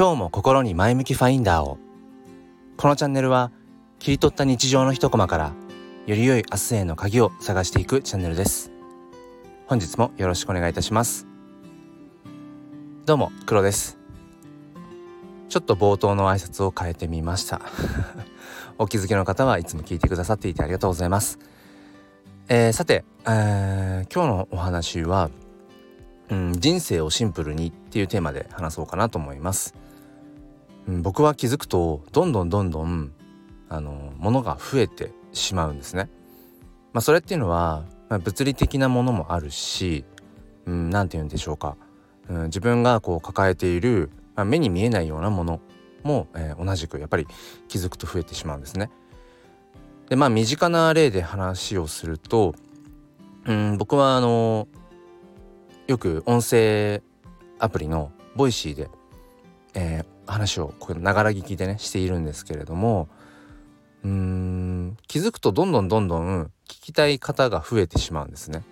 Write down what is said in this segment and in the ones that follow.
今日も心に前向きファインダーを。このチャンネルは切り取った日常の一コマからより良い明日への鍵を探していくチャンネルです。本日もよろしくお願いいたします。どうも黒です。ちょっと冒頭の挨拶を変えてみました。お気づきの方はいつも聞いてくださっていてありがとうございます。えー、さて、えー、今日のお話は、うん、人生をシンプルにっていうテーマで話そうかなと思います、うん、僕は気づくとどんどんどんどんあの物が増えてしまうんですねまあそれっていうのは、まあ、物理的なものもあるし何、うん、て言うんでしょうか、うん、自分がこう抱えている、まあ、目に見えないようなものも、えー、同じくやっぱり気づくと増えてしまうんですね。でまあ身近な例で話をするとうん僕はあのよく音声アプリの Voicy で、えー、話をこうながら聞きでねしているんですけれどもうん気づくとどんどんどんどん聞きたい方が増えてしまうんですね。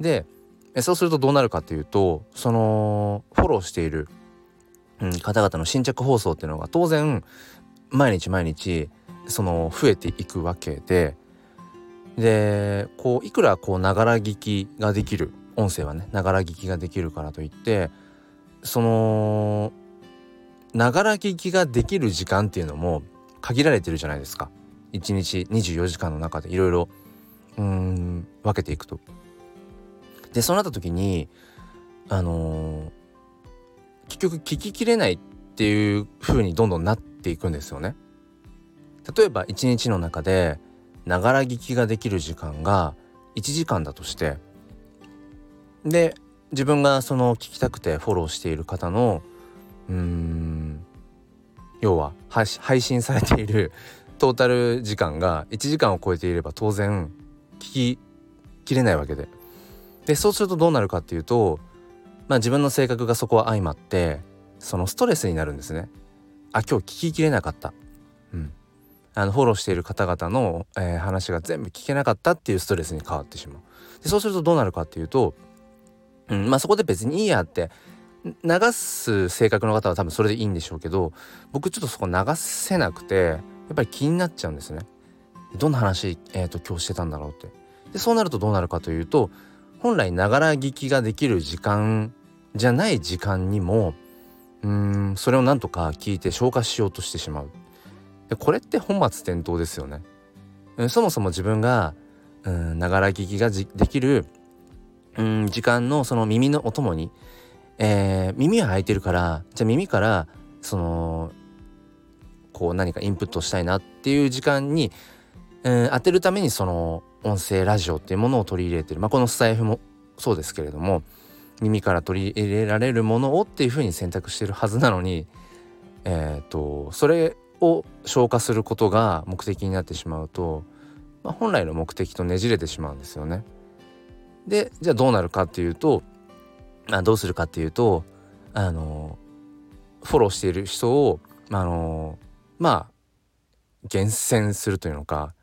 でそうするとどうなるかというとそのフォローしている、うん、方々の新着放送っていうのが当然毎日毎日その増えていくわけででこういくらこうながら聞きができる音声はねながら聞きができるからといってそのながら聞きができる時間っていうのも限られてるじゃないですか1日24時間の中でいろいろうん分けていくと。でそうなった時にあのー、結局聞ききれないっていう風にどんどんなっていくんですよね。例えば一日の中でながら聞きができる時間が1時間だとしてで自分がその聞きたくてフォローしている方のうーん要は配信されている トータル時間が1時間を超えていれば当然聞ききれないわけで。でそうするとどうなるかっていうとまあ自分の性格がそこは相まってそのストレスになるんですね。あ今日聞ききれなかった。うん。あのフォローしている方々の、えー、話が全部聞けなかったっていうストレスに変わってしまう。でそうするとどうなるかっていうと、うん、まあそこで別にいいやって流す性格の方は多分それでいいんでしょうけど僕ちょっとそこ流せなくてやっぱり気になっちゃうんですね。どんな話、えーと、今日してたんだろうって。でそうなるとどうなるかというと本来ながら聞きができる時間じゃない時間にもうんそれをなんとか聞いて消化しようとしてしまう。でこれって本末転倒ですよね。そもそも自分がながら聞きができるうん時間のその耳のお供に、えー、耳は開いてるからじゃあ耳からそのこう何かインプットしたいなっていう時間に、えー、当てるためにその音声ラジオっていうものを取り入れてる、まあ、このスタイフもそうですけれども耳から取り入れられるものをっていうふうに選択してるはずなのにえ、ー、とそれを消化することが目的になってしまうと、まあ、本来の目的とねじれてしまうんですよね。でじゃあどうなるかっていうと、まあ、どうするかっていうとあのフォローしている人をあのまあ厳選するというのか、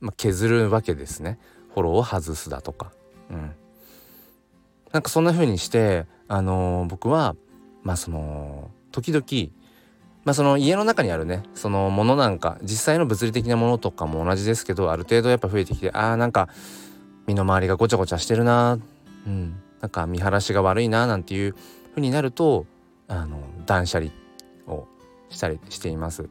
まあ、削るわけですね。フォローを外すだとか。うん、なんかそんな風にしてあの僕はまあその時々まあその家の中にあるねそのものなんか実際の物理的なものとかも同じですけどある程度やっぱ増えてきてあーなんか身の回りがごちゃごちゃしてるなうん。なんか見晴らしが悪いななんていう風になるとあの断捨離をしたりしています。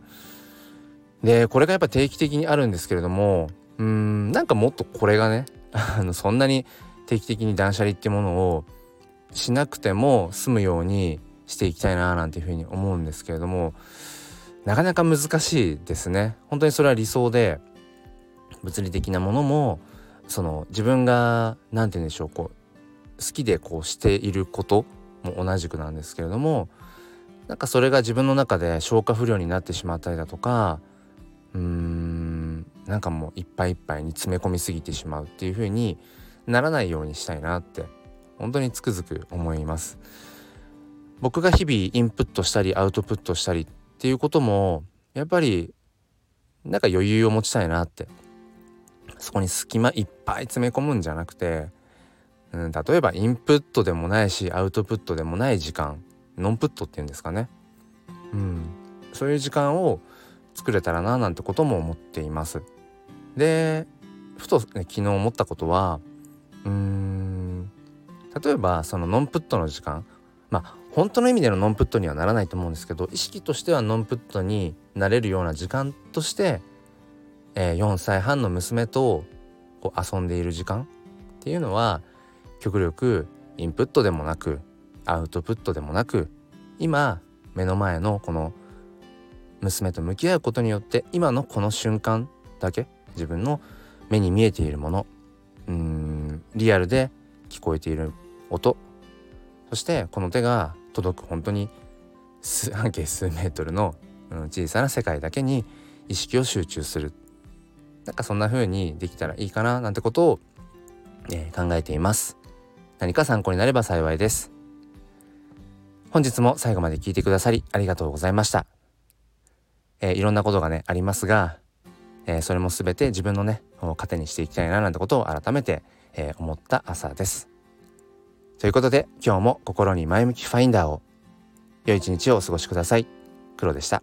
でこれがやっぱ定期的にあるんですけれどもうんなんかもっとこれがね あのそんなに定期的に断捨離っていうものをしなくても済むようにしていきたいななんていうふうに思うんですけれどもなかなか難しいですね本当にそれは理想で物理的なものもその自分が何て言うんでしょうこう好きでこうしていることも同じくなんですけれどもなんかそれが自分の中で消化不良になってしまったりだとかうーんなんかもういっぱいいっぱいに詰め込みすぎてしまうっていう風にならないようにしたいなって本当につくづく思います。僕が日々インプットしたりアウトプットしたりっていうこともやっぱりなんか余裕を持ちたいなってそこに隙間いっぱい詰め込むんじゃなくて、うん、例えばインプットでもないしアウトプットでもない時間。ノンプットっていうんですかね。うん、そういう時間を作れたらななんてことも思っています。でふと、ね、昨日思ったことはうーん例えばそのノンプットの時間。まあ本当の意味でのノンプットにはならないと思うんですけど意識としてはノンプットになれるような時間として、えー、4歳半の娘とこう遊んでいる時間っていうのは極力インプットでもなくアウトプットでもなく今目の前のこの娘と向き合うことによって今のこの瞬間だけ自分の目に見えているものうんリアルで聞こえている音。そしてこの手が届く本当に 半径数メートルの、小さな世界だけに意識を集中する。なんかそんな風にできたらいいかななんてことを、え、考えています。何か参考になれば幸いです。本日も最後まで聞いてくださりありがとうございました、えー、いろんなことがねありますが、えー、それも全て自分のね糧にしていきたいななんてことを改めて、え思った朝です。ということで今日も心に前向きファインダーを良い一日をお過ごしください。黒でした。